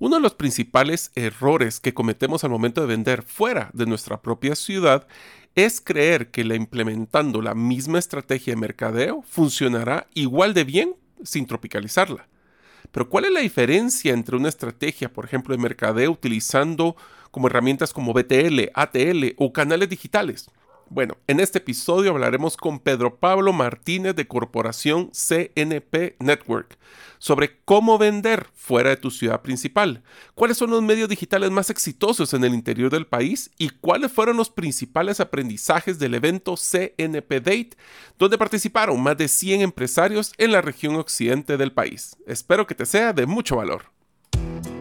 Uno de los principales errores que cometemos al momento de vender fuera de nuestra propia ciudad es creer que la implementando la misma estrategia de mercadeo funcionará igual de bien sin tropicalizarla. Pero ¿cuál es la diferencia entre una estrategia, por ejemplo, de mercadeo utilizando como herramientas como BTL, ATL o canales digitales? Bueno, en este episodio hablaremos con Pedro Pablo Martínez de Corporación CNP Network sobre cómo vender fuera de tu ciudad principal, cuáles son los medios digitales más exitosos en el interior del país y cuáles fueron los principales aprendizajes del evento CNP Date, donde participaron más de 100 empresarios en la región occidente del país. Espero que te sea de mucho valor.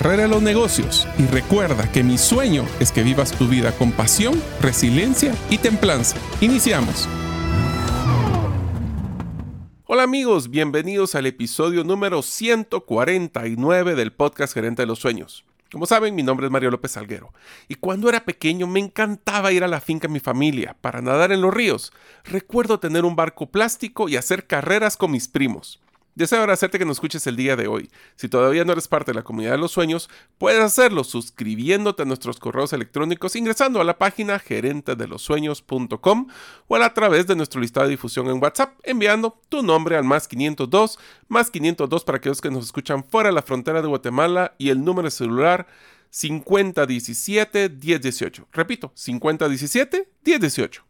carrera los negocios y recuerda que mi sueño es que vivas tu vida con pasión, resiliencia y templanza. Iniciamos. Hola amigos, bienvenidos al episodio número 149 del podcast Gerente de los Sueños. Como saben, mi nombre es Mario López Salguero, y cuando era pequeño me encantaba ir a la finca de mi familia para nadar en los ríos. Recuerdo tener un barco plástico y hacer carreras con mis primos. Deseo agradecerte que nos escuches el día de hoy. Si todavía no eres parte de la comunidad de los sueños, puedes hacerlo suscribiéndote a nuestros correos electrónicos ingresando a la página gerentedelosueños.com o a, través de nuestro listado de difusión en WhatsApp enviando tu nombre al más 502, más 502 para aquellos que nos escuchan fuera de la frontera de Guatemala y el número celular 5017-1018. Repito, 5017-1018.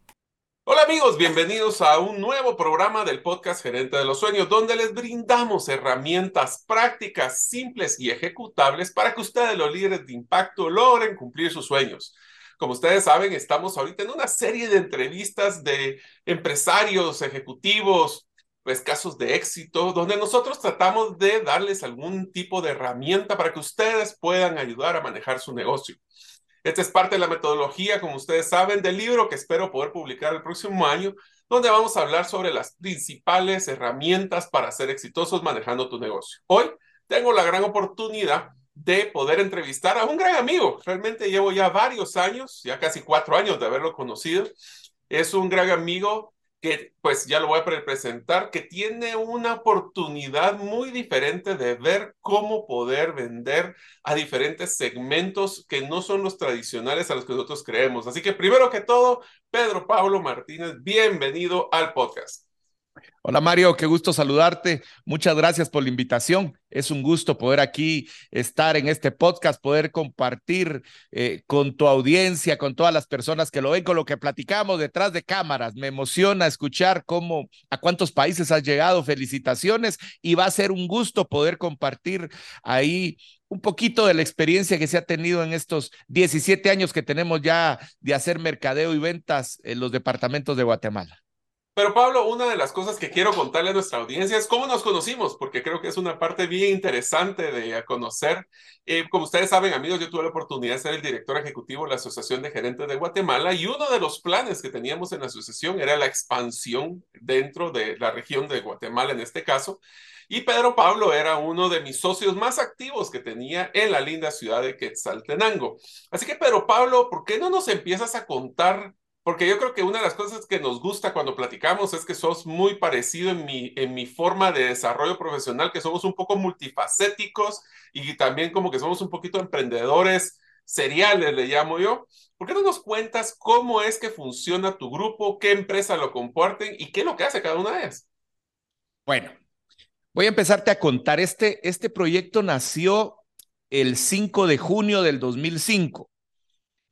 Hola amigos, bienvenidos a un nuevo programa del podcast Gerente de los Sueños, donde les brindamos herramientas prácticas, simples y ejecutables para que ustedes, los líderes de impacto, logren cumplir sus sueños. Como ustedes saben, estamos ahorita en una serie de entrevistas de empresarios, ejecutivos, pues casos de éxito, donde nosotros tratamos de darles algún tipo de herramienta para que ustedes puedan ayudar a manejar su negocio. Esta es parte de la metodología, como ustedes saben, del libro que espero poder publicar el próximo año, donde vamos a hablar sobre las principales herramientas para ser exitosos manejando tu negocio. Hoy tengo la gran oportunidad de poder entrevistar a un gran amigo. Realmente llevo ya varios años, ya casi cuatro años de haberlo conocido. Es un gran amigo que pues ya lo voy a presentar, que tiene una oportunidad muy diferente de ver cómo poder vender a diferentes segmentos que no son los tradicionales a los que nosotros creemos. Así que primero que todo, Pedro Pablo Martínez, bienvenido al podcast. Hola Mario, qué gusto saludarte. Muchas gracias por la invitación. Es un gusto poder aquí estar en este podcast, poder compartir eh, con tu audiencia, con todas las personas que lo ven, con lo que platicamos detrás de cámaras. Me emociona escuchar cómo, a cuántos países has llegado. Felicitaciones y va a ser un gusto poder compartir ahí un poquito de la experiencia que se ha tenido en estos 17 años que tenemos ya de hacer mercadeo y ventas en los departamentos de Guatemala. Pero Pablo, una de las cosas que quiero contarle a nuestra audiencia es cómo nos conocimos, porque creo que es una parte bien interesante de conocer. Eh, como ustedes saben, amigos, yo tuve la oportunidad de ser el director ejecutivo de la Asociación de Gerentes de Guatemala y uno de los planes que teníamos en la asociación era la expansión dentro de la región de Guatemala en este caso. Y Pedro Pablo era uno de mis socios más activos que tenía en la linda ciudad de Quetzaltenango. Así que, Pedro Pablo, ¿por qué no nos empiezas a contar porque yo creo que una de las cosas que nos gusta cuando platicamos es que sos muy parecido en mi, en mi forma de desarrollo profesional, que somos un poco multifacéticos y también como que somos un poquito emprendedores seriales, le llamo yo. ¿Por qué no nos cuentas cómo es que funciona tu grupo, qué empresa lo comparten y qué es lo que hace cada una de ellas? Bueno, voy a empezarte a contar. Este, este proyecto nació el 5 de junio del 2005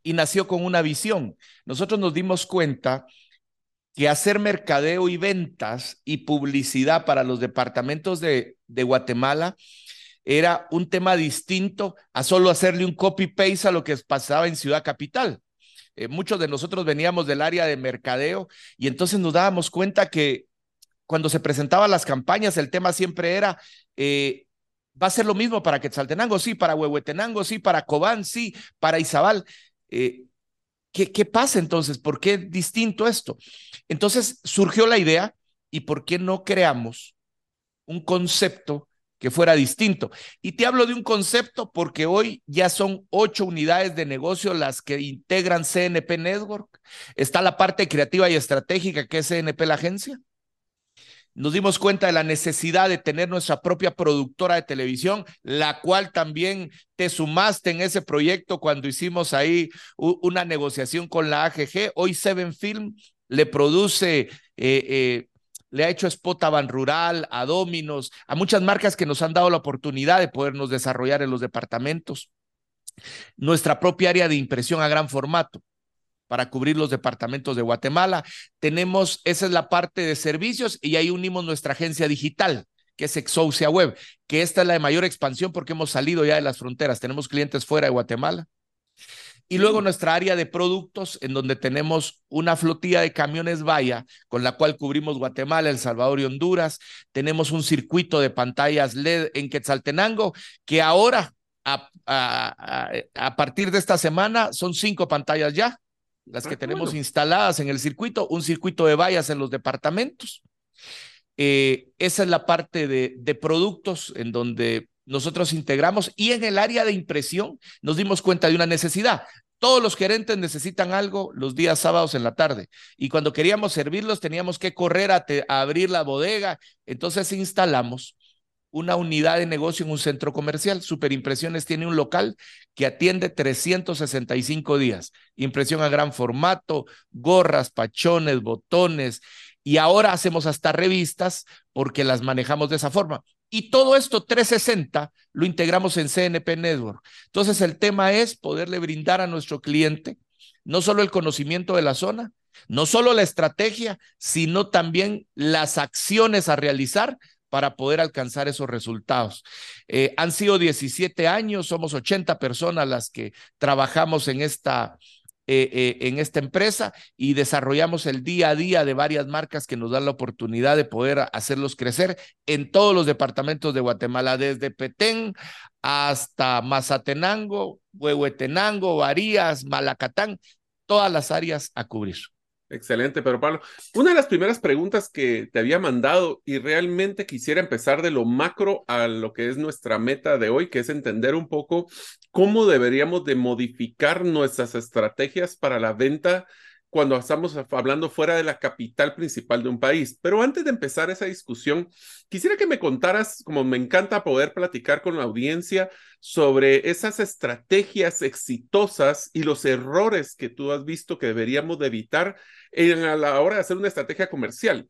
y nació con una visión. Nosotros nos dimos cuenta que hacer mercadeo y ventas y publicidad para los departamentos de, de Guatemala era un tema distinto a solo hacerle un copy-paste a lo que pasaba en Ciudad Capital. Eh, muchos de nosotros veníamos del área de mercadeo y entonces nos dábamos cuenta que cuando se presentaban las campañas, el tema siempre era, eh, va a ser lo mismo para Quetzaltenango, sí, para Huehuetenango, sí, para Cobán, sí, para Izabal. Eh, ¿qué, ¿Qué pasa entonces? ¿Por qué distinto esto? Entonces surgió la idea y ¿por qué no creamos un concepto que fuera distinto? Y te hablo de un concepto porque hoy ya son ocho unidades de negocio las que integran CNP Network. Está la parte creativa y estratégica que es CNP la agencia nos dimos cuenta de la necesidad de tener nuestra propia productora de televisión, la cual también te sumaste en ese proyecto cuando hicimos ahí una negociación con la AGG. Hoy Seven Film le produce, eh, eh, le ha hecho spot a Ban Rural, a Dominos, a muchas marcas que nos han dado la oportunidad de podernos desarrollar en los departamentos. Nuestra propia área de impresión a gran formato para cubrir los departamentos de Guatemala. Tenemos, esa es la parte de servicios y ahí unimos nuestra agencia digital que es Exousia Web, que esta es la de mayor expansión porque hemos salido ya de las fronteras, tenemos clientes fuera de Guatemala. Y luego nuestra área de productos, en donde tenemos una flotilla de camiones Vaya, con la cual cubrimos Guatemala, El Salvador y Honduras. Tenemos un circuito de pantallas LED en Quetzaltenango, que ahora, a, a, a partir de esta semana, son cinco pantallas ya las que tenemos instaladas en el circuito, un circuito de vallas en los departamentos. Eh, esa es la parte de, de productos en donde nosotros integramos y en el área de impresión nos dimos cuenta de una necesidad. Todos los gerentes necesitan algo los días sábados en la tarde y cuando queríamos servirlos teníamos que correr a, a abrir la bodega. Entonces instalamos una unidad de negocio en un centro comercial. Superimpresiones tiene un local que atiende 365 días. Impresión a gran formato, gorras, pachones, botones. Y ahora hacemos hasta revistas porque las manejamos de esa forma. Y todo esto 360 lo integramos en CNP Network. Entonces el tema es poderle brindar a nuestro cliente no solo el conocimiento de la zona, no solo la estrategia, sino también las acciones a realizar para poder alcanzar esos resultados. Eh, han sido 17 años, somos 80 personas las que trabajamos en esta, eh, eh, en esta empresa y desarrollamos el día a día de varias marcas que nos dan la oportunidad de poder hacerlos crecer en todos los departamentos de Guatemala, desde Petén hasta Mazatenango, Huehuetenango, Varías, Malacatán, todas las áreas a cubrir. Excelente, pero Pablo, una de las primeras preguntas que te había mandado y realmente quisiera empezar de lo macro a lo que es nuestra meta de hoy, que es entender un poco cómo deberíamos de modificar nuestras estrategias para la venta cuando estamos hablando fuera de la capital principal de un país. Pero antes de empezar esa discusión, quisiera que me contaras, como me encanta poder platicar con la audiencia, sobre esas estrategias exitosas y los errores que tú has visto que deberíamos de evitar en, a la hora de hacer una estrategia comercial.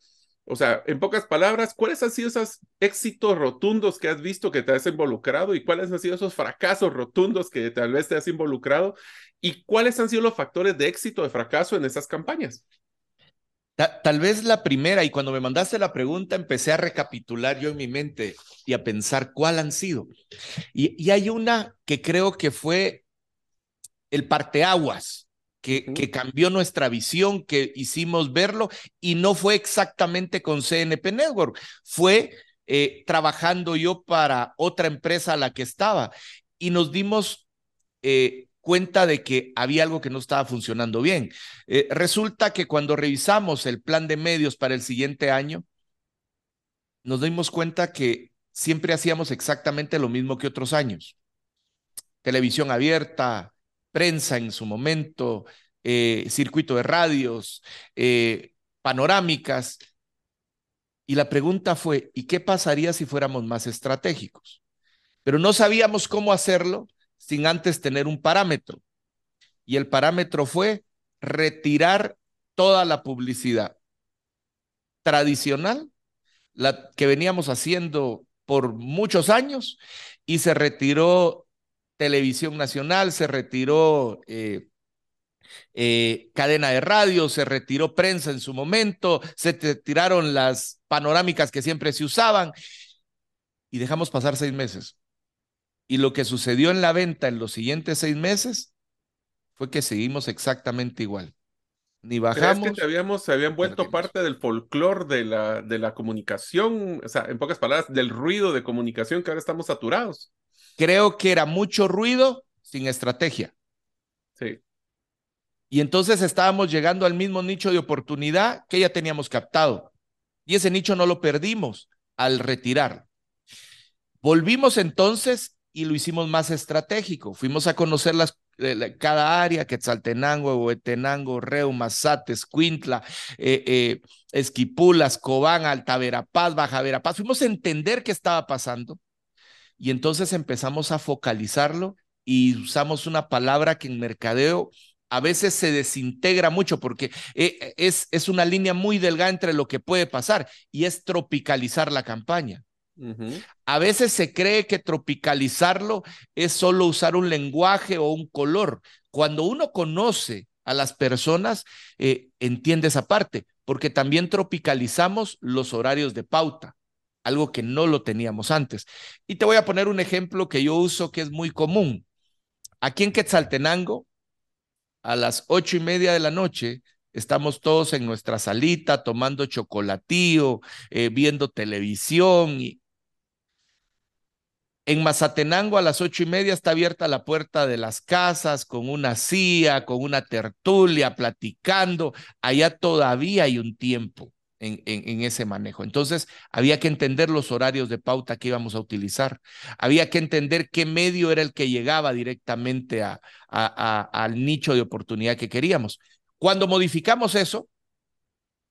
O sea, en pocas palabras, ¿cuáles han sido esos éxitos rotundos que has visto que te has involucrado y cuáles han sido esos fracasos rotundos que tal vez te has involucrado y cuáles han sido los factores de éxito de fracaso en esas campañas? Tal vez la primera, y cuando me mandaste la pregunta empecé a recapitular yo en mi mente y a pensar cuál han sido. Y, y hay una que creo que fue el parteaguas que, cambió nuestra visión, que hicimos verlo y no fue exactamente con CNP Network, fue eh, trabajando yo para otra empresa a la que estaba y nos dimos eh, cuenta de que había algo que no estaba funcionando bien. Eh, resulta que cuando revisamos el plan de medios para el siguiente año, nos dimos cuenta que siempre hacíamos exactamente lo mismo que otros años. Televisión abierta, prensa en su momento, eh, circuito de radios, eh, panorámicas. Y la pregunta fue, ¿y qué pasaría si fuéramos más estratégicos? Pero no sabíamos cómo hacerlo sin antes tener un parámetro. Y el parámetro fue retirar toda la publicidad tradicional, la que veníamos haciendo por muchos años, y se retiró televisión nacional, se retiró eh, eh, cadena de radio, se retiró prensa en su momento, se retiraron las panorámicas que siempre se usaban y dejamos pasar seis meses. Y lo que sucedió en la venta en los siguientes seis meses fue que seguimos exactamente igual. Ni bajamos. ¿Crees que habíamos, se habían vuelto parte del folclore de la, de la comunicación? O sea, en pocas palabras, del ruido de comunicación que ahora estamos saturados. Creo que era mucho ruido sin estrategia. Sí. Y entonces estábamos llegando al mismo nicho de oportunidad que ya teníamos captado. Y ese nicho no lo perdimos al retirar. Volvimos entonces y lo hicimos más estratégico. Fuimos a conocer las, eh, cada área, Quetzaltenango, Huetenango, Reuma, Sates, Cuintla, eh, eh, Esquipulas, Cobán, Alta Verapaz, Baja Verapaz. Fuimos a entender qué estaba pasando y entonces empezamos a focalizarlo y usamos una palabra que en mercadeo a veces se desintegra mucho porque es, es una línea muy delgada entre lo que puede pasar y es tropicalizar la campaña. A veces se cree que tropicalizarlo es solo usar un lenguaje o un color. Cuando uno conoce a las personas, eh, entiende esa parte, porque también tropicalizamos los horarios de pauta, algo que no lo teníamos antes. Y te voy a poner un ejemplo que yo uso que es muy común. Aquí en Quetzaltenango, a las ocho y media de la noche, estamos todos en nuestra salita tomando chocolatío, eh, viendo televisión y, en Mazatenango a las ocho y media está abierta la puerta de las casas con una silla, con una tertulia, platicando. Allá todavía hay un tiempo en, ese manejo. Entonces, había que entender los horarios de pauta que íbamos a utilizar. Había que entender qué medio era el que llegaba directamente al nicho de oportunidad que queríamos. Cuando modificamos eso,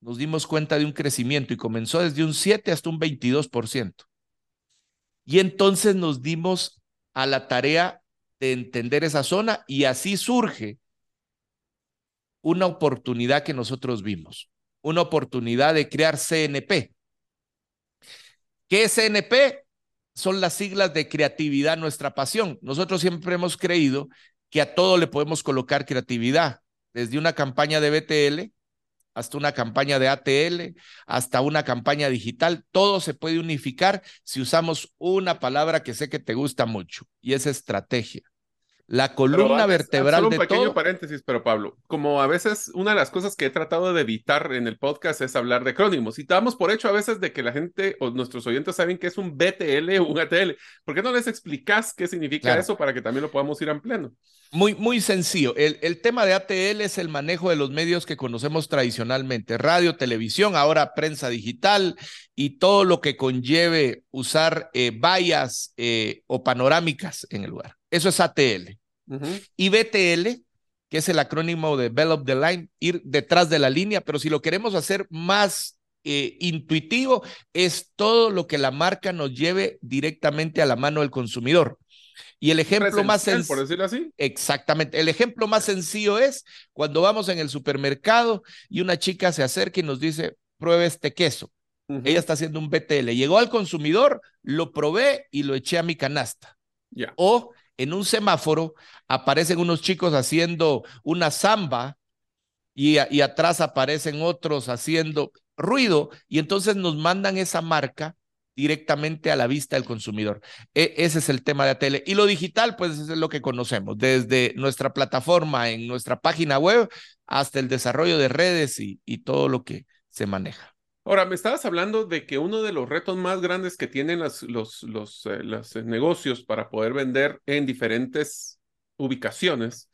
nos dimos cuenta de un crecimiento y comenzó desde un 7 hasta un 22%. Y entonces nos dimos a la tarea de entender esa zona y así surge una oportunidad que nosotros vimos, una oportunidad de crear CNP. ¿Qué es CNP? Son las siglas de creatividad, nuestra pasión. Nosotros siempre hemos creído que a todo le podemos colocar creatividad, desde una campaña de BTL hasta una campaña de ATL, hasta una campaña digital. Todo se puede unificar si usamos una palabra que sé que te gusta mucho y es estrategia. La columna vertebral solo un pequeño paréntesis, pero Pablo, como a veces una de las cosas que he tratado de evitar en el podcast es hablar de acrónimos y damos por hecho a veces de que la gente o nuestros oyentes saben que es un BTL o un ATL. ¿Por qué no les explicas qué significa eso para que también lo podamos ir ampliando? Muy, muy sencillo. El, el tema de ATL es el manejo de los medios que conocemos tradicionalmente, radio, televisión, ahora prensa digital y todo lo que conlleve usar eh, vallas eh, o panorámicas en el lugar. Eso es ATL. Y BTL, que es el acrónimo de Develop the Line, ir detrás de la línea, pero si lo queremos hacer más eh, intuitivo, es todo lo que la marca nos lleve directamente a la mano del consumidor. Y el ejemplo más sencillo, por decirlo así. Exactamente. El ejemplo más sencillo es cuando vamos en el supermercado y una chica se acerca y nos dice, pruebe este queso. Ella está haciendo un BTL. Llegó al consumidor, lo probé y lo eché a mi canasta. O en un semáforo aparecen unos chicos haciendo una samba y, atrás aparecen otros haciendo ruido y entonces nos mandan esa marca directamente a la vista del consumidor. E, ese es el tema de la tele. Y lo digital, pues es lo que conocemos, desde nuestra plataforma en nuestra página web hasta el desarrollo de redes y todo lo que se maneja. Ahora, me estabas hablando de que uno de los retos más grandes que tienen los, los, los, eh, los eh, negocios para poder vender en diferentes ubicaciones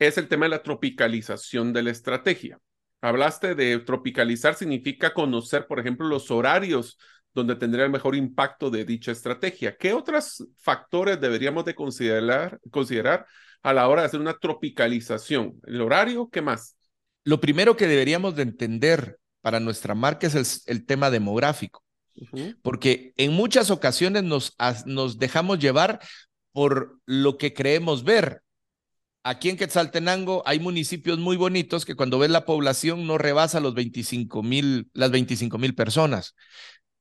es el tema de la tropicalización de la estrategia. Hablaste de tropicalizar, significa conocer, por ejemplo, los horarios donde tendría el mejor impacto de dicha estrategia. ¿Qué otros factores deberíamos de considerar, considerar a la hora de hacer una tropicalización? ¿El horario? ¿Qué más? Lo primero que deberíamos de entender para nuestra marca es el, tema demográfico, porque en muchas ocasiones nos, nos dejamos llevar por lo que creemos ver. Aquí en Quetzaltenango hay municipios muy bonitos que cuando ves la población no rebasa los 25 mil, las 25 mil personas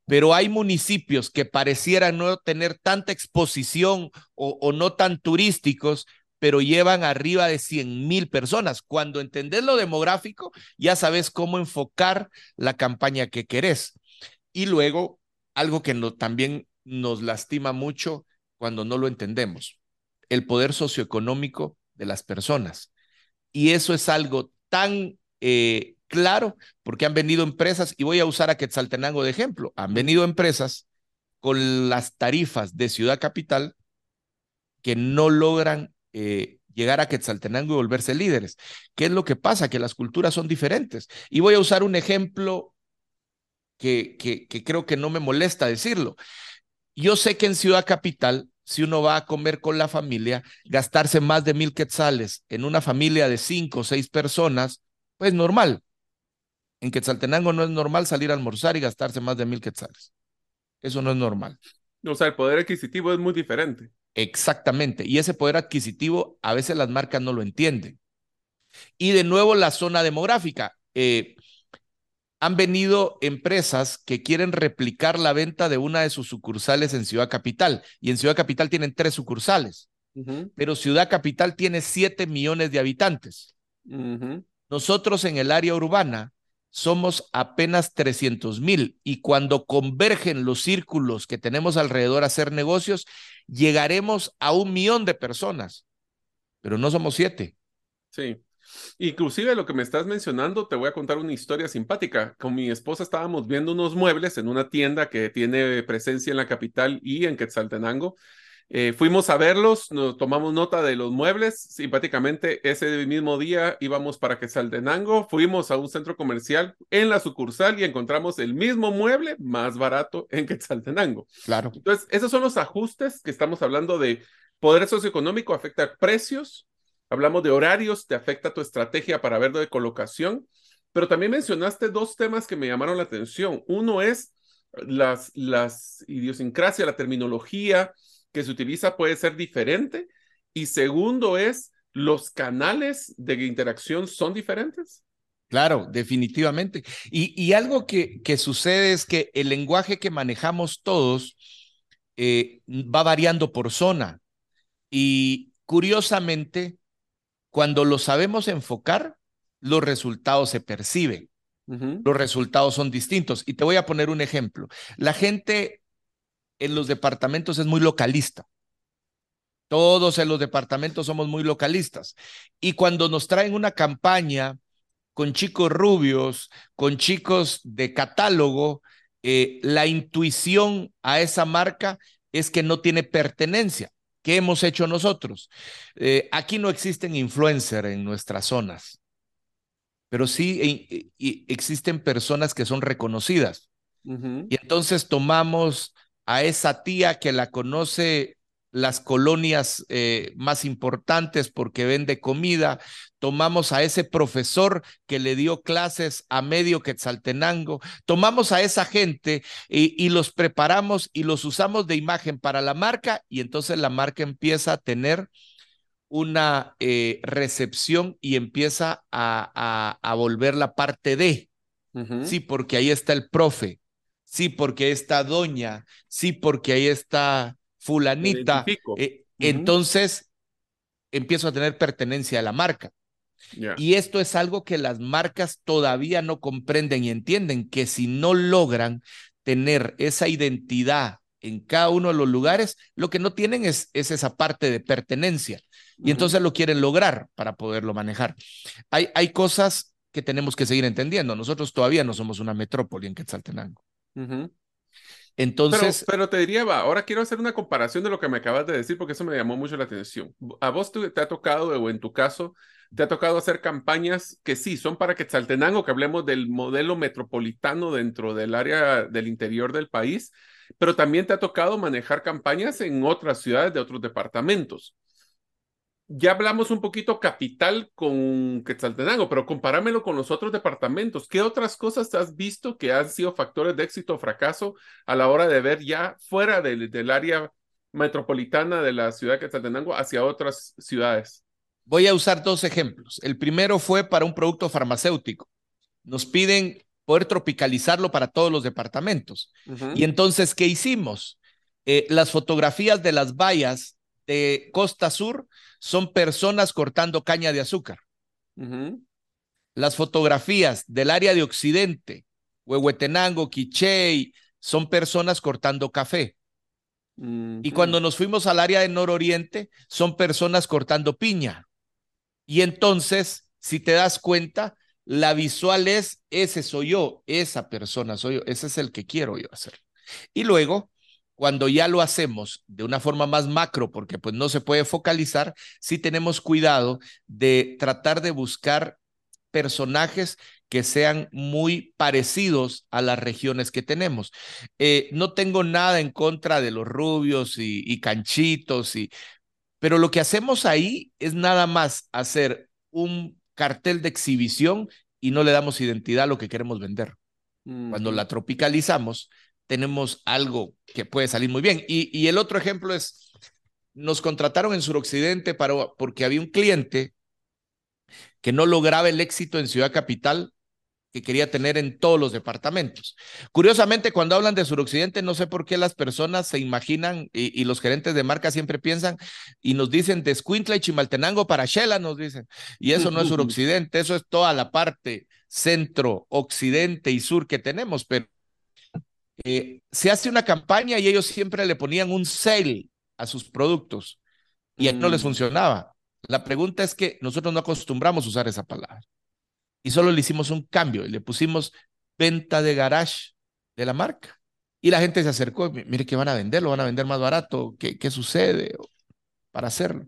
pero hay municipios que parecieran no tener tanta exposición o, no tan turísticos, pero llevan arriba de 100 mil personas. Cuando entendés lo demográfico, ya sabes cómo enfocar la campaña que querés. Y luego, algo que también nos lastima mucho cuando no lo entendemos, el poder socioeconómico de las personas. Y eso es algo tan eh, claro, porque han venido empresas, y voy a usar a Quetzaltenango de ejemplo, han venido empresas con las tarifas de Ciudad Capital que no logran eh, llegar a Quetzaltenango y volverse líderes. ¿Qué es lo que pasa? Que las culturas son diferentes. Y voy a usar un ejemplo que, que, creo que no me molesta decirlo. Yo sé que en Ciudad Capital si uno va a comer con la familia, gastarse más de mil quetzales en una familia de cinco o seis personas, pues normal. En Quetzaltenango no es normal salir a almorzar y gastarse más de mil quetzales. Eso no es normal. O sea, el poder adquisitivo es muy diferente. Exactamente. Y ese poder adquisitivo a veces las marcas no lo entienden. Y de nuevo la zona demográfica. Eh, han venido empresas que quieren replicar la venta de una de sus sucursales en Ciudad Capital. Y en Ciudad Capital tienen tres sucursales. Pero Ciudad Capital tiene siete millones de habitantes. Nosotros en el área urbana somos apenas 300 mil y cuando convergen los círculos que tenemos alrededor a hacer negocios, llegaremos a un millón de personas, pero no somos siete. Sí. Inclusive lo que me estás mencionando, te voy a contar una historia simpática. Con mi esposa estábamos viendo unos muebles en una tienda que tiene presencia en la capital y en Quetzaltenango. Eh, fuimos a verlos, nos tomamos nota de los muebles. Simpáticamente, ese mismo día íbamos para Quetzaltenango, fuimos a un centro comercial en la sucursal y encontramos el mismo mueble más barato en Quetzaltenango. Claro. Entonces, esos son los ajustes que estamos hablando de poder socioeconómico, afecta precios, hablamos de horarios, te afecta tu estrategia para ver de colocación, pero también mencionaste dos temas que me llamaron la atención. Uno es las, las idiosincrasia, la terminología, que se utiliza puede ser diferente. Y segundo es, los canales de interacción son diferentes. Claro, definitivamente. Y, algo que, que, sucede es que el lenguaje que manejamos todos eh, va variando por zona. Y curiosamente, cuando lo sabemos enfocar, los resultados se perciben. Los resultados son distintos. Y te voy a poner un ejemplo. La gente en los departamentos es muy localista. Todos en los departamentos somos muy localistas. Y cuando nos traen una campaña con chicos rubios, con chicos de catálogo, eh, la intuición a esa marca es que no tiene pertenencia. ¿Qué hemos hecho nosotros? Eh, aquí no existen influencers en nuestras zonas, pero sí existen personas que son reconocidas. Y entonces tomamos a esa tía que la conoce las colonias eh, más importantes porque vende comida, tomamos a ese profesor que le dio clases a medio Quetzaltenango, tomamos a esa gente y, los preparamos y los usamos de imagen para la marca y entonces la marca empieza a tener una eh, recepción y empieza a, a, volver la parte de, sí, porque ahí está el profe, sí, porque está doña, sí, porque ahí está fulanita. Eh, entonces empiezo a tener pertenencia a la marca. Y esto es algo que las marcas todavía no comprenden y entienden, que si no logran tener esa identidad en cada uno de los lugares, lo que no tienen es, es esa parte de pertenencia. Y entonces lo quieren lograr para poderlo manejar. Hay, hay cosas que tenemos que seguir entendiendo. Nosotros todavía no somos una metrópoli en Quetzaltenango. Entonces. Pero, te diría, va, ahora quiero hacer una comparación de lo que me acabas de decir porque eso me llamó mucho la atención. ¿A vos te, ha tocado, o en tu caso, te ha tocado hacer campañas que sí son para Quetzaltenango, que hablemos del modelo metropolitano dentro del área del interior del país, pero también te ha tocado manejar campañas en otras ciudades de otros departamentos. Ya hablamos un poquito capital con Quetzaltenango, pero compáramelo con los otros departamentos. ¿Qué otras cosas has visto que han sido factores de éxito o fracaso a la hora de ver ya fuera del, del área metropolitana de la ciudad de Quetzaltenango hacia otras ciudades? Voy a usar dos ejemplos. El primero fue para un producto farmacéutico. Nos piden poder tropicalizarlo para todos los departamentos. Y entonces, ¿qué hicimos? Eh, las fotografías de las vallas de Costa Sur son personas cortando caña de azúcar. Las fotografías del área de Occidente, Huehuetenango, Quichey, son personas cortando café. Y cuando nos fuimos al área de nororiente, son personas cortando piña. Y entonces, si te das cuenta, la visual es, ese soy yo, esa persona soy yo, ese es el que quiero yo hacer. Y luego, cuando ya lo hacemos de una forma más macro, porque pues no se puede focalizar, sí tenemos cuidado de tratar de buscar personajes que sean muy parecidos a las regiones que tenemos. Eh, no tengo nada en contra de los rubios y, y canchitos, y, pero lo que hacemos ahí es nada más hacer un cartel de exhibición y no le damos identidad a lo que queremos vender. Cuando la tropicalizamos, tenemos algo que puede salir muy bien. Y, y el otro ejemplo es, nos contrataron en Suroccidente para, porque había un cliente que no lograba el éxito en Ciudad Capital que quería tener en todos los departamentos. Curiosamente, cuando hablan de suroccidente, no sé por qué las personas se imaginan y, los gerentes de marca siempre piensan y nos dicen de Escuintla y Chimaltenango para Shela, nos dicen. Y eso no es suroccidente, eso es toda la parte centro, occidente y sur que tenemos, pero eh, se hace una campaña y ellos siempre le ponían un sale a sus productos y no les mm. funcionaba. La pregunta es que nosotros no acostumbramos a usar esa palabra y solo le hicimos un cambio y le pusimos venta de garage de la marca. Y la gente se acercó, mire que van a venderlo, van a vender más barato, ¿qué, qué sucede? para hacerlo.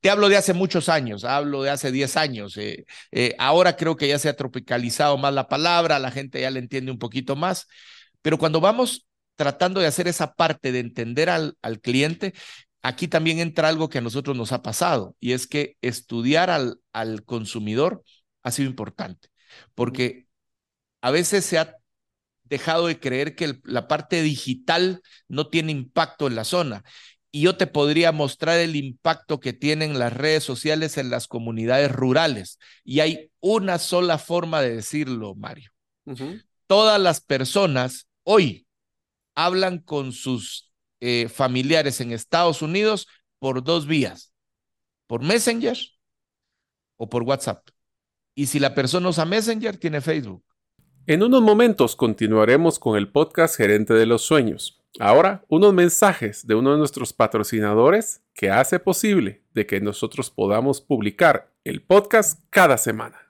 Te hablo de hace muchos años, hablo de hace 10 años. Eh, eh, ahora creo que ya se ha tropicalizado más la palabra, la gente ya le entiende un poquito más, pero cuando vamos tratando de hacer esa parte de entender al, al cliente, aquí también entra algo que a nosotros nos ha pasado, y es que estudiar al, al consumidor ha sido importante, porque a veces se ha dejado de creer que la parte digital no tiene impacto en la zona. Y yo te podría mostrar el impacto que tienen las redes sociales en las comunidades rurales. Y hay una sola forma de decirlo, Mario. Todas las personas hoy hablan con sus eh, familiares en Estados Unidos por dos vías, por Messenger o por WhatsApp. Y si la persona usa Messenger, tiene Facebook. En unos momentos continuaremos con el podcast Gerente de los Sueños. Ahora, unos mensajes de uno de nuestros patrocinadores que hace posible de que nosotros podamos publicar el podcast cada semana.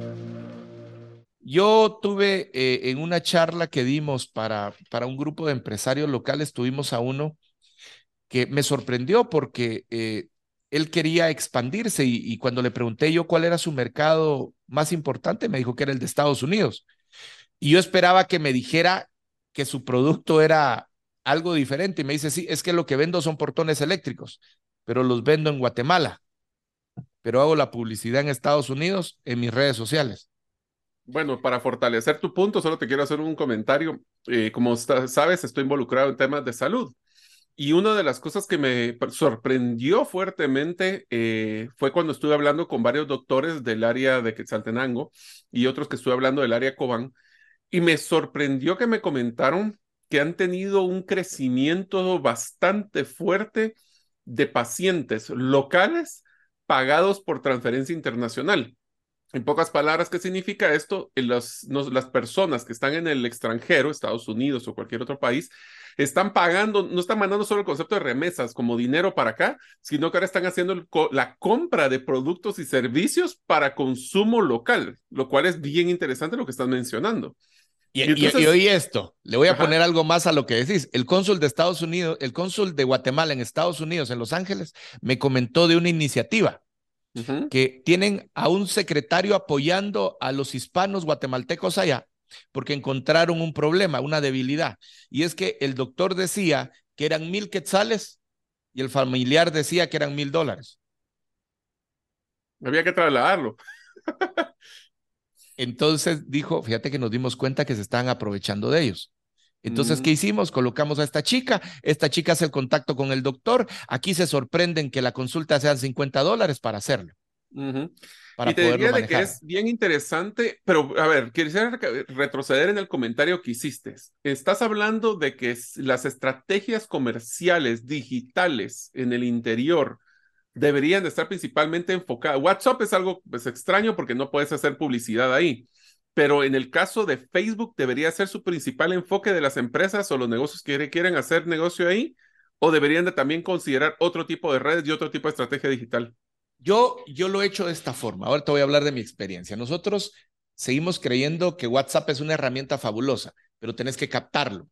Yo tuve eh, en una charla que dimos para, para un grupo de empresarios locales, tuvimos a uno que me sorprendió porque eh, él quería expandirse y, cuando le pregunté yo cuál era su mercado más importante, me dijo que era el de Estados Unidos. Y yo esperaba que me dijera que su producto era algo diferente y me dice, sí, es que lo que vendo son portones eléctricos, pero los vendo en Guatemala, pero hago la publicidad en Estados Unidos en mis redes sociales. Bueno, para fortalecer tu punto, solo te quiero hacer un comentario. Eh, como sabes, estoy involucrado en temas de salud. Y una de las cosas que me sorprendió fuertemente eh, fue cuando estuve hablando con varios doctores del área de Quetzaltenango y otros que estuve hablando del área Cobán. Y me sorprendió que me comentaron que han tenido un crecimiento bastante fuerte de pacientes locales pagados por transferencia internacional. En pocas palabras, ¿qué significa esto? Las, las personas que están en el extranjero, Estados Unidos o cualquier otro país, están pagando, no están mandando solo el concepto de remesas como dinero para acá, sino que ahora están haciendo la compra de productos y servicios para consumo local, lo cual es bien interesante lo que estás mencionando. Y, y, esto, le voy a poner algo más a lo que decís. El cónsul de Estados Unidos, el cónsul de Guatemala en Estados Unidos, en Los Ángeles, me comentó de una iniciativa que tienen a un secretario apoyando a los hispanos guatemaltecos allá, porque encontraron un problema, una debilidad. Y es que el doctor decía que eran mil quetzales y el familiar decía que eran mil dólares. Había que trasladarlo. Entonces dijo, fíjate que nos dimos cuenta que se estaban aprovechando de ellos. Entonces, ¿qué hicimos? Colocamos a esta chica, esta chica hace el contacto con el doctor, aquí se sorprenden que la consulta sean 50 dólares para hacerlo. y te diría de que es bien interesante, pero a ver, quisiera retroceder en el comentario que hiciste. Estás hablando de que las estrategias comerciales digitales en el interior deberían de estar principalmente enfocadas. WhatsApp es algo pues, extraño porque no puedes hacer publicidad ahí, pero en el caso de Facebook debería ser su principal enfoque de las empresas o los negocios que quieren hacer negocio ahí, o deberían de también considerar otro tipo de redes y otro tipo de estrategia digital. Yo, yo lo he hecho de esta forma. Ahora te voy a hablar de mi experiencia. Nosotros seguimos creyendo que WhatsApp es una herramienta fabulosa, pero tenés que captarlo.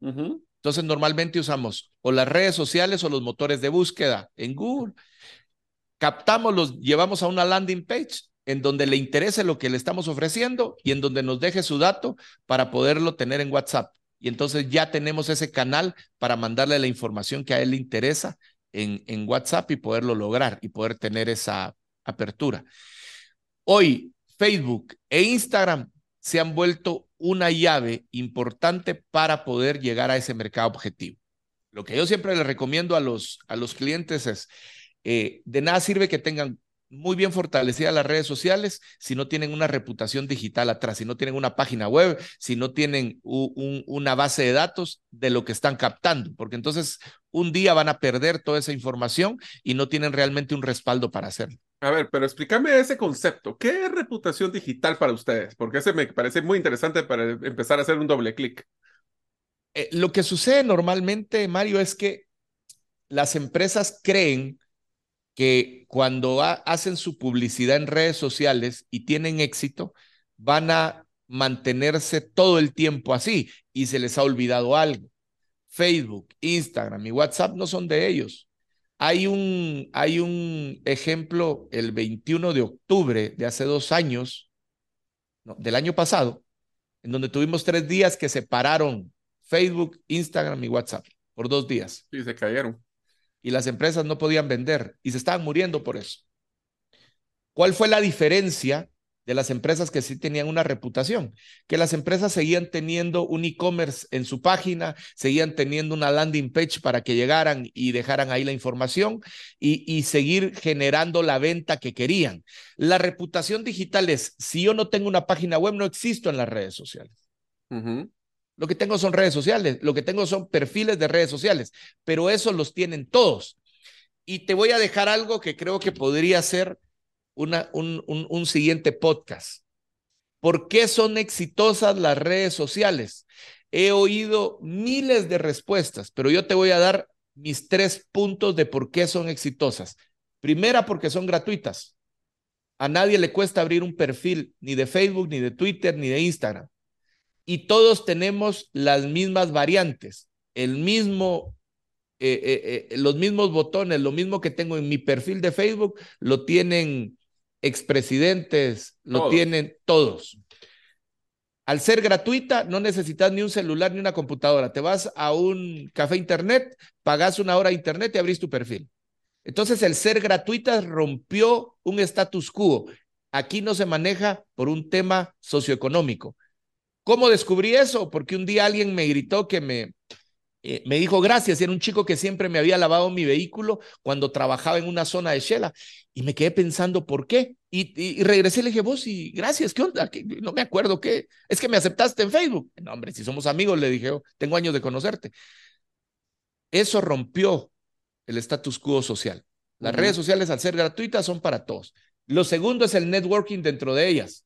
Entonces, normalmente usamos o las redes sociales o los motores de búsqueda en Google captamos, los llevamos a una landing page en donde le interese lo que le estamos ofreciendo y en donde nos deje su dato para poderlo tener en WhatsApp. Y entonces ya tenemos ese canal para mandarle la información que a él le interesa en, en WhatsApp y poderlo lograr y poder tener esa apertura. Hoy Facebook e Instagram se han vuelto una llave importante para poder llegar a ese mercado objetivo. Lo que yo siempre le recomiendo a los, a los clientes es, eh, de nada sirve que tengan muy bien fortalecidas las redes sociales si no tienen una reputación digital atrás, si no tienen una página web, si no tienen una base de datos de lo que están captando, porque entonces un día van a perder toda esa información y no tienen realmente un respaldo para hacerlo. A ver, pero explícame ese concepto. ¿Qué es reputación digital para ustedes? Porque ese me parece muy interesante para empezar a hacer un doble clic. Eh, lo que sucede normalmente, Mario, es que las empresas creen que cuando hacen su publicidad en redes sociales y tienen éxito, van a mantenerse todo el tiempo así y se les ha olvidado algo. Facebook, Instagram y WhatsApp no son de ellos. Hay un, hay un ejemplo el 21 de octubre de hace dos años, del año pasado, en donde tuvimos tres días que separaron Facebook, Instagram y WhatsApp por dos días. Sí, se cayeron y las empresas no podían vender y se estaban muriendo por eso. ¿Cuál fue la diferencia de las empresas que sí tenían una reputación? Que las empresas seguían teniendo un e-commerce en su página, seguían teniendo una landing page para que llegaran y dejaran ahí la información y, seguir generando la venta que querían. La reputación digital es, si yo no tengo una página web, no existo en las redes sociales. Lo que tengo son redes sociales, lo que tengo son perfiles de redes sociales, pero eso los tienen todos. Y te voy a dejar algo que creo que podría ser una, un, un, siguiente podcast. ¿Por qué son exitosas las redes sociales? He oído miles de respuestas, pero yo te voy a dar mis tres puntos de por qué son exitosas. Primera, porque son gratuitas. A nadie le cuesta abrir un perfil, ni de Facebook, ni de Twitter, ni de Instagram y todos tenemos las mismas variantes, el mismo, eh, eh, eh, los mismos botones, lo mismo que tengo en mi perfil de Facebook, lo tienen expresidentes, lo tienen todos. Al ser gratuita, no necesitas ni un celular ni una computadora. Te vas a un café internet, pagas una hora de internet y abrís tu perfil. Entonces, el ser gratuita rompió un status quo. Aquí no se maneja por un tema socioeconómico. ¿Cómo descubrí eso? Porque un día alguien me gritó que me, eh, me dijo gracias. Era un chico que siempre me había lavado mi vehículo cuando trabajaba en una zona de Shela. Y me quedé pensando, ¿por qué? Y, regresé y le dije, vos, y gracias, ¿qué onda? No me acuerdo qué. Es que me aceptaste en Facebook. No, hombre, si somos amigos, le dije, oh, tengo años de conocerte. Eso rompió el status quo social. Las redes sociales, al ser gratuitas, son para todos. Lo segundo es el networking dentro de ellas.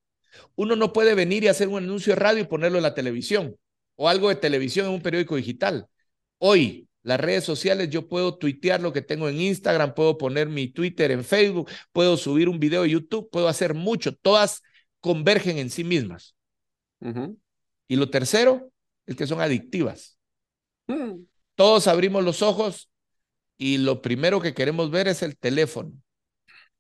Uno no puede venir y hacer un anuncio de radio y ponerlo en la televisión o algo de televisión en un periódico digital. Hoy, las redes sociales, yo puedo tuitear lo que tengo en Instagram, puedo poner mi Twitter en Facebook, puedo subir un video de YouTube, puedo hacer mucho. Todas convergen en sí mismas. Y lo tercero es que son adictivas. Mm. Todos abrimos los ojos y lo primero que queremos ver es el teléfono.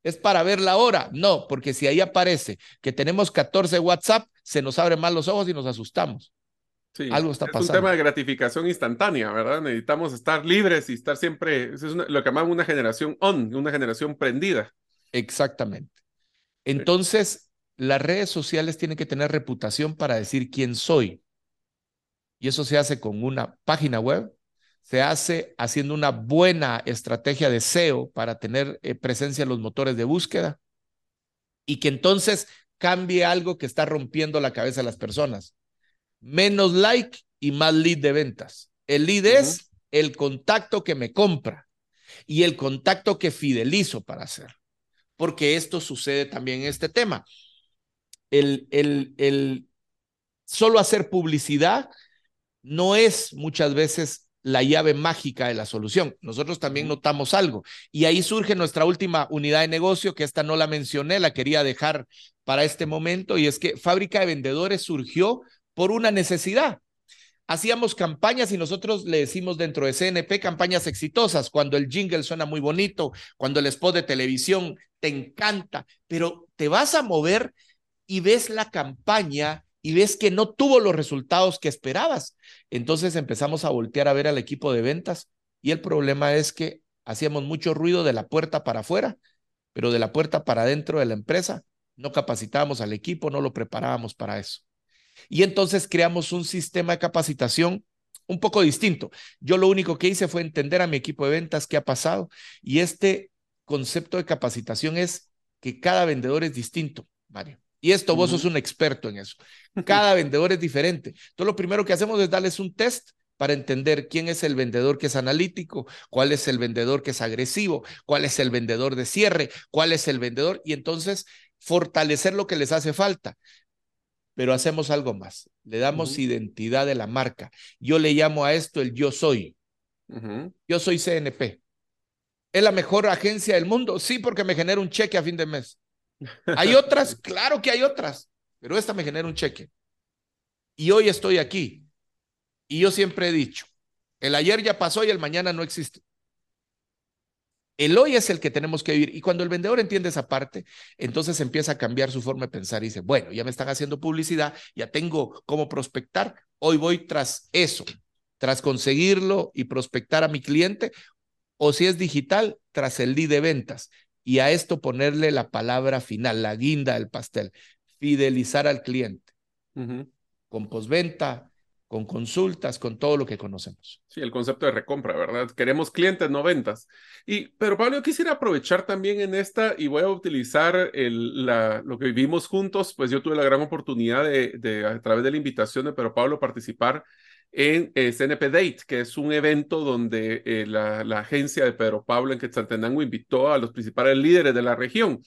¿Es para ver la hora? No, porque si ahí aparece que tenemos 14 WhatsApp, se nos abren más los ojos y nos asustamos. Sí, Algo está es pasando. un tema de gratificación instantánea, ¿verdad? Necesitamos estar libres y estar siempre, eso es una- lo que llamamos una generación on, una generación prendida. Exactamente. Entonces, las redes sociales tienen que tener reputación para decir quién soy. Y eso se hace con una página web, se hace haciendo una buena estrategia de SEO para tener eh, presencia en los motores de búsqueda y que entonces cambie algo que está rompiendo la cabeza de las personas. Menos like y más lead de ventas. El lead es el contacto que me compra y el contacto que fidelizo para hacer. Porque esto sucede también en este tema. El, el, el solo hacer publicidad no es muchas veces la llave mágica de la solución. Nosotros también notamos algo. Y ahí surge nuestra última unidad de negocio, que esta no la mencioné, la quería dejar para este momento, y es que Fábrica de Vendedores surgió por una necesidad. Hacíamos campañas y nosotros le decimos dentro de CNP campañas exitosas, cuando el jingle suena muy bonito, cuando el spot de televisión te encanta, pero te vas a mover y ves la campaña y ves que no tuvo los resultados que esperabas. Entonces empezamos a voltear a ver al equipo de ventas y el problema es que hacíamos mucho ruido de la puerta para afuera, pero de la puerta para adentro de la empresa no capacitábamos al equipo, no lo preparábamos para eso. Y entonces creamos un sistema de capacitación un poco distinto. Yo lo único que hice fue entender a mi equipo de ventas qué ha pasado y este concepto de capacitación es que cada vendedor es distinto, Mario. Y esto vos sos un experto en eso. Cada vendedor es diferente. Entonces lo primero que hacemos es darles un test para entender quién es el vendedor que es analítico, cuál es el vendedor que es agresivo, cuál es el vendedor de cierre, cuál es el vendedor y entonces fortalecer lo que les hace falta. Pero hacemos algo más. Le damos identidad de la marca. Yo le llamo a esto el yo soy. Yo soy CNP. ¿Es la mejor agencia del mundo? Sí, porque me genera un cheque a fin de mes. ¿Hay otras? Claro que hay otras, pero esta me genera un cheque. Y hoy estoy aquí. Y yo siempre he dicho, el ayer ya pasó y el mañana no existe. El hoy es el que tenemos que vivir. Y cuando el vendedor entiende esa parte, entonces empieza a cambiar su forma de pensar y dice, bueno, ya me están haciendo publicidad, ya tengo cómo prospectar, hoy voy tras eso, tras conseguirlo y prospectar a mi cliente, o si es digital, tras el lead de ventas. Y a esto ponerle la palabra final, la guinda del pastel, fidelizar al cliente con postventa, con consultas, con todo lo que conocemos. Sí, el concepto de recompra, ¿verdad? Queremos clientes, no ventas. Y, pero Pablo, yo quisiera aprovechar también en esta y voy a utilizar el, la, lo que vivimos juntos, pues yo tuve la gran oportunidad de, de a través de la invitación de Pedro Pablo, participar en eh, Date, que es un evento donde eh, la, agencia de Pedro Pablo en Quetzaltenango invitó a los principales líderes de la región.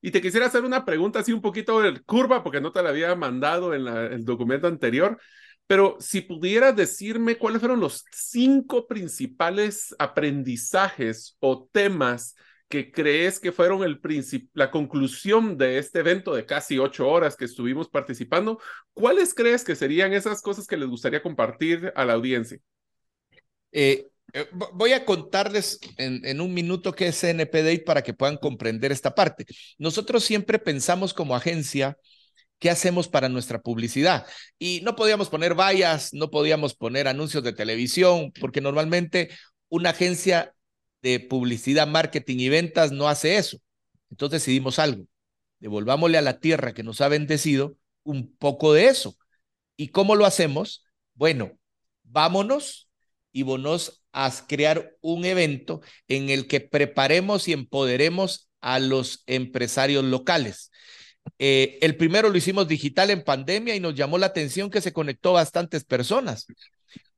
Y te quisiera hacer una pregunta así un poquito de curva, porque no te la había mandado en el documento anterior. Pero si pudieras decirme cuáles fueron los cinco principales aprendizajes o temas que crees que fueron el la conclusión de este evento de casi ocho horas que estuvimos participando, ¿cuáles crees que serían esas cosas que les gustaría compartir a la audiencia? Eh, eh, vo- voy a contarles en, en un minuto qué es CNP Date para que puedan comprender esta parte. Nosotros siempre pensamos como agencia qué hacemos para nuestra publicidad. Y no podíamos poner vallas, no podíamos poner anuncios de televisión, porque normalmente una agencia publicidad, marketing y ventas no hace eso. Entonces decidimos algo. Devolvámosle a la tierra que nos ha bendecido un poco de eso. ¿Y cómo lo hacemos? Bueno, vámonos y vamos a crear un evento en el que preparemos y empoderemos a los empresarios locales. Eh, el primero lo hicimos digital en pandemia y nos llamó la atención que se conectó bastantes personas.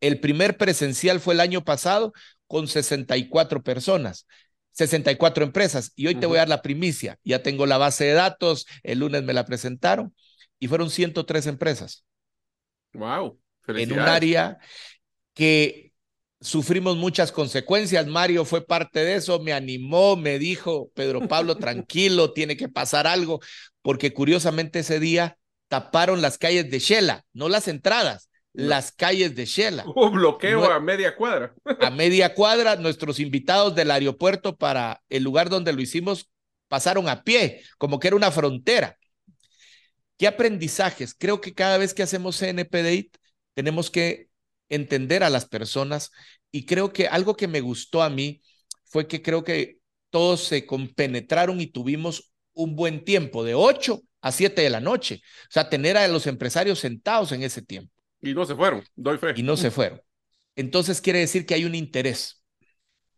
El primer presencial fue el año pasado con 64 personas, 64 empresas. Y hoy te voy a dar la primicia. Ya tengo la base de datos, el lunes me la presentaron y fueron 103 empresas Wow, en un área que sufrimos muchas consecuencias. Mario fue parte de eso, me animó, me dijo, Pedro Pablo, tranquilo, tiene que pasar algo, porque curiosamente ese día taparon las calles de Shela, no las entradas, las calles de Shela. Hubo bloqueo a media cuadra. a media cuadra, nuestros invitados del aeropuerto para el lugar donde lo hicimos pasaron a pie, como que era una frontera. ¿Qué aprendizajes? Creo que cada vez que hacemos CNPD tenemos que entender a las personas y creo que algo que me gustó a mí fue que creo que todos se compenetraron y tuvimos un buen tiempo, de 8 a 7 de la noche. O sea, tener a los empresarios sentados en ese tiempo. Y no se fueron, doy fe. Y no se fueron. Entonces quiere decir que hay un interés.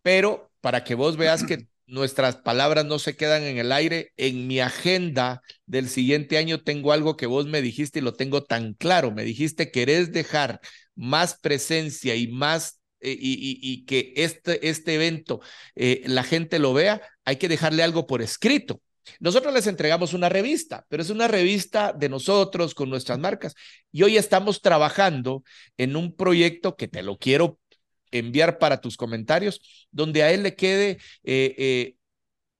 Pero para que vos veas que nuestras palabras no se quedan en el aire, en mi agenda del siguiente año tengo algo que vos me dijiste y lo tengo tan claro. Me dijiste, querés dejar más presencia y más eh, y, que este, este evento eh, la gente lo vea, hay que dejarle algo por escrito. Nosotros les entregamos una revista, pero es una revista de nosotros con nuestras marcas. Y hoy estamos trabajando en un proyecto que te lo quiero enviar para tus comentarios, donde a él le quede... Eh,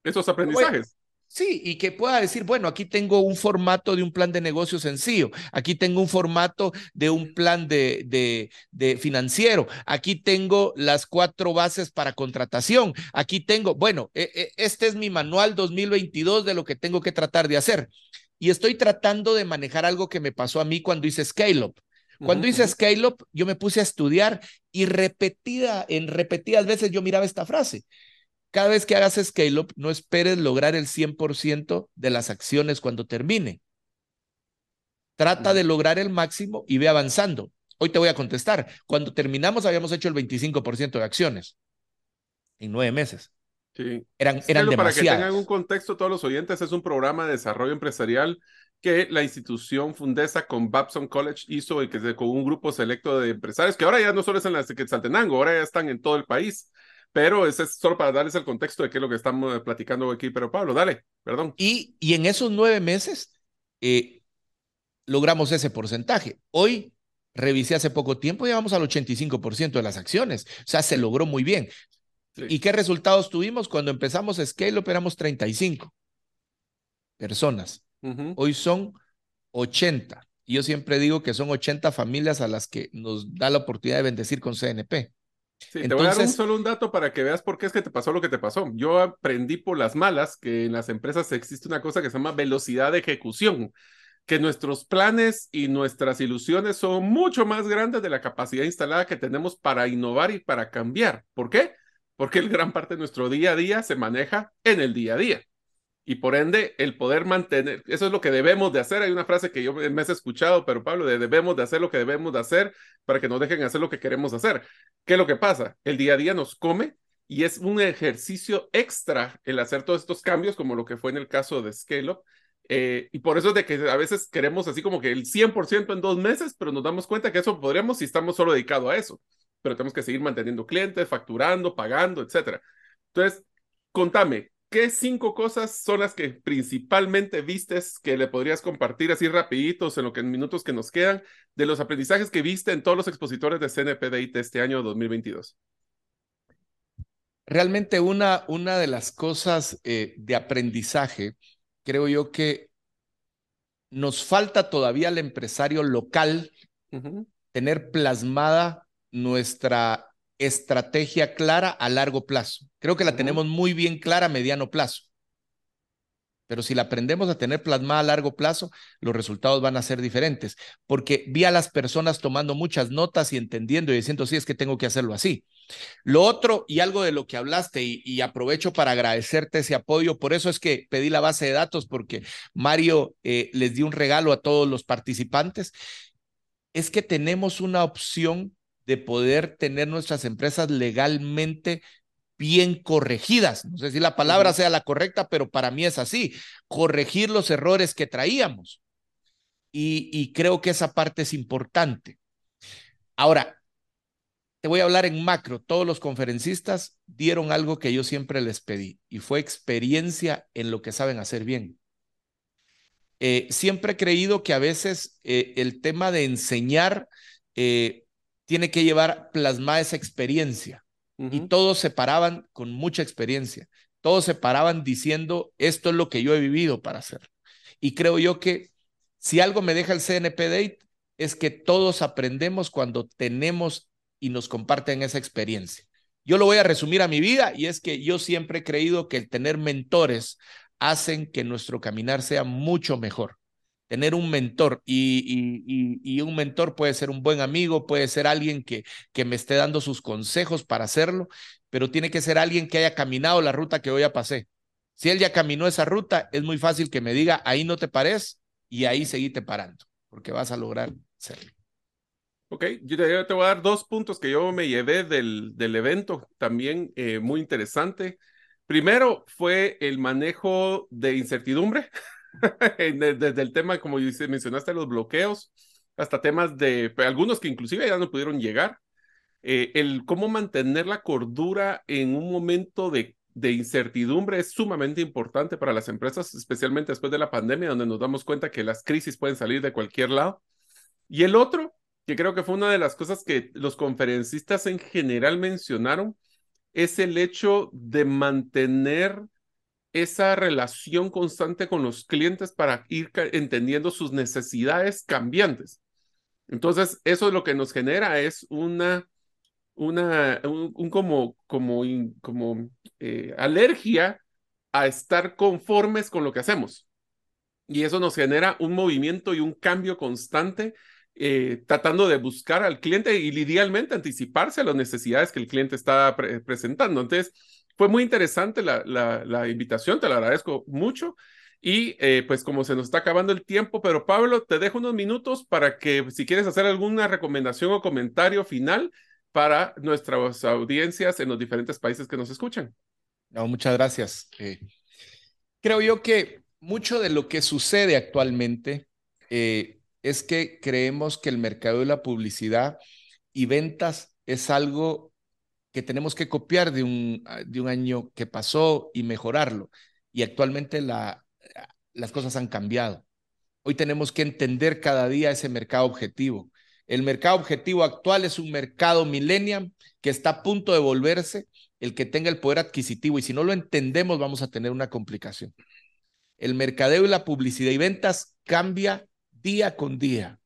Esos aprendizajes. Sí, y que pueda decir, bueno, aquí tengo un formato de un plan de negocio sencillo, aquí tengo un formato de un plan de, de, de, financiero, aquí tengo las cuatro bases para contratación, aquí tengo, bueno, e, e, este es mi manual 2022 de lo que tengo que tratar de hacer. Y estoy tratando de manejar algo que me pasó a mí cuando hice Scale Up. Cuando hice Scale Up, yo me puse a estudiar y repetida, en repetidas veces yo miraba esta frase. Cada vez que hagas scale up, no esperes lograr el 100% de las acciones cuando termine. Trata de lograr el máximo y ve avanzando. Hoy te voy a contestar. Cuando terminamos habíamos hecho el 25% de acciones en nueve meses. Sí. Eran, eran Para que tengan un contexto, todos los oyentes, es un programa de desarrollo empresarial que la institución Fundesa con Babson College hizo y que con un grupo selecto de empresarios que ahora ya no solo es en la Quetzaltenango, ahora ya están en todo el país. Pero ese es solo para darles el contexto de qué es lo que estamos platicando aquí. Pero Pablo, dale, perdón. Y, y en esos nueve meses eh, logramos ese porcentaje. Hoy revisé hace poco tiempo, llevamos al 85% de las acciones. O sea, se logró muy bien. ¿Y qué resultados tuvimos? Cuando empezamos Scale operamos 35 personas. Hoy son 80. Y yo siempre digo que son 80 familias a las que nos da la oportunidad de bendecir con CNP. Sí, te voy a dar un, solo un dato para que veas por qué es que te pasó lo que te pasó. Yo aprendí por las malas que en las empresas existe una cosa que se llama velocidad de ejecución, que nuestros planes y nuestras ilusiones son mucho más grandes de la capacidad instalada que tenemos para innovar y para cambiar. ¿Por qué? Porque el gran parte de nuestro día a día se maneja en el día a día y por ende el poder mantener, eso es lo que debemos de hacer. Hay una frase que yo me he escuchado, pero Pablo, de debemos de hacer lo que debemos de hacer para que nos dejen hacer lo que queremos hacer. ¿Qué es lo que pasa? El día a día nos come y es un ejercicio extra el hacer todos estos cambios, como lo que fue en el caso de Scale eh, y por eso es de que a veces queremos así como que el 100% en dos meses, pero nos damos cuenta que eso podremos si estamos solo dedicados a eso. Pero tenemos que seguir manteniendo clientes, facturando, pagando, etcétera. Entonces, contame, ¿qué cinco cosas son las que principalmente vistes que le podrías compartir así rapiditos en lo que en minutos que nos quedan de los aprendizajes que viste en todos los expositores de CNPDIT este año 2022? Realmente una, una de las cosas eh, de aprendizaje, creo yo que nos falta todavía al empresario local tener plasmada nuestra estrategia clara a largo plazo. Creo que la tenemos muy bien clara a mediano plazo. Pero si la aprendemos a tener plasmada a largo plazo, los resultados van a ser diferentes, porque vi a las personas tomando muchas notas y entendiendo y diciendo, sí, es que tengo que hacerlo así. Lo otro, y algo de lo que hablaste, y, aprovecho para agradecerte ese apoyo, por eso es que pedí la base de datos, porque Mario eh, les dio un regalo a todos los participantes, es que tenemos una opción de poder tener nuestras empresas legalmente bien corregidas. No sé si la palabra sea la correcta, pero para mí es así, corregir los errores que traíamos. Y, y creo que esa parte es importante. Ahora, te voy a hablar en macro. Todos los conferencistas dieron algo que yo siempre les pedí y fue experiencia en lo que saben hacer bien. Eh, siempre he creído que a veces eh, el tema de enseñar eh, tiene que llevar plasmada esa experiencia. Y todos se paraban con mucha experiencia. Todos se paraban diciendo, esto es lo que yo he vivido para hacer. Y creo yo que Si algo me deja el CNP Date es que todos aprendemos cuando tenemos y nos comparten esa experiencia. Yo lo voy a resumir a mi vida y es que yo siempre he creído que el tener mentores hacen que nuestro caminar sea mucho mejor. Tener un mentor y, un mentor puede ser un buen amigo, puede ser alguien que, me esté dando sus consejos para hacerlo, pero tiene que ser alguien que haya caminado la ruta que hoy ya pasé. Si él ya caminó esa ruta, es muy fácil que me diga, ahí no te pares y ahí seguite parando, porque vas a lograr hacerlo. Ok, yo te, voy a dar dos puntos que yo me llevé del, del evento, también eh, muy interesante. Primero fue el manejo de incertidumbre, desde el tema, como mencionaste, los bloqueos, hasta temas de algunos que inclusive ya no pudieron llegar. Eh, el cómo mantener la cordura en un momento de, de incertidumbre es sumamente importante para las empresas, especialmente después de la pandemia, donde nos damos cuenta que las crisis pueden salir de cualquier lado. Y el otro que creo que fue una de las cosas que los conferencistas en general mencionaron, es el hecho de mantener esa relación constante con los clientes para ir entendiendo sus necesidades cambiantes. Entonces, eso es lo que nos genera es una, una, un, como, como, como eh, alergia a estar conformes con lo que hacemos. Y eso nos genera un movimiento y un cambio constante eh, tratando de buscar al cliente y idealmente anticiparse a las necesidades que el cliente está presentando. Entonces, fue muy interesante la, la, invitación, te lo agradezco mucho. Y eh, pues como se nos está acabando el tiempo, pero Pablo, te dejo unos minutos para que si quieres hacer alguna recomendación o comentario final para nuestras audiencias en los diferentes países que nos escuchan. Muchas gracias. Eh, creo yo que mucho de lo que sucede actualmente eh, es que creemos que el mercado de la publicidad y ventas es algo que tenemos que copiar de un, ah, de un año que pasó y mejorarlo. Y actualmente la, las cosas han cambiado. Hoy tenemos que entender cada día ese mercado objetivo. El mercado objetivo actual es un mercado millennial que está a punto de volverse el que tenga el poder adquisitivo y si no lo entendemos vamos a tener una complicación. El mercadeo y la publicidad y ventas cambia día con día.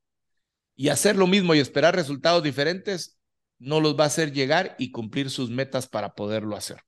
Y hacer lo mismo y esperar resultados diferentes no los va a hacer llegar y cumplir sus metas para poderlo hacer.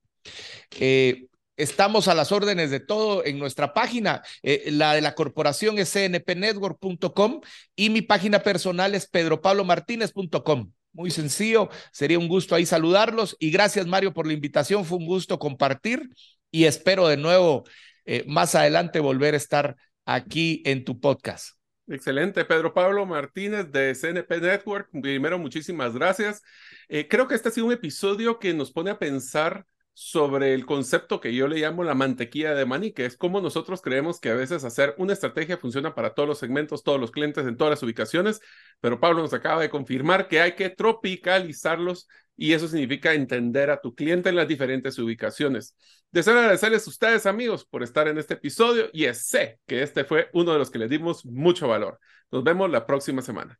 Eh, estamos a las órdenes de todo en nuestra página. Eh, la de la corporación es cnpnetwork.com y mi página personal es pedropablomartinez.com. Muy sencillo, sería un gusto ahí saludarlos y gracias Mario por la invitación, fue un gusto compartir y espero de nuevo eh, más adelante volver a estar aquí en tu podcast. Excelente, Pedro Pablo Martínez de CNP Network. Primero, muchísimas gracias. Eh, creo que este ha sido un episodio que nos pone a pensar sobre el concepto que yo le llamo la mantequilla de maní, que es cómo nosotros creemos que a veces hacer una estrategia funciona para todos los segmentos, todos los clientes, en todas las ubicaciones, pero Pablo nos acaba de confirmar que hay que tropicalizarlos y eso significa entender a tu cliente en las diferentes ubicaciones. Deseo agradecerles a ustedes, amigos, por estar en este episodio y sé que este fue uno de los que les dimos mucho valor. Nos vemos la próxima semana.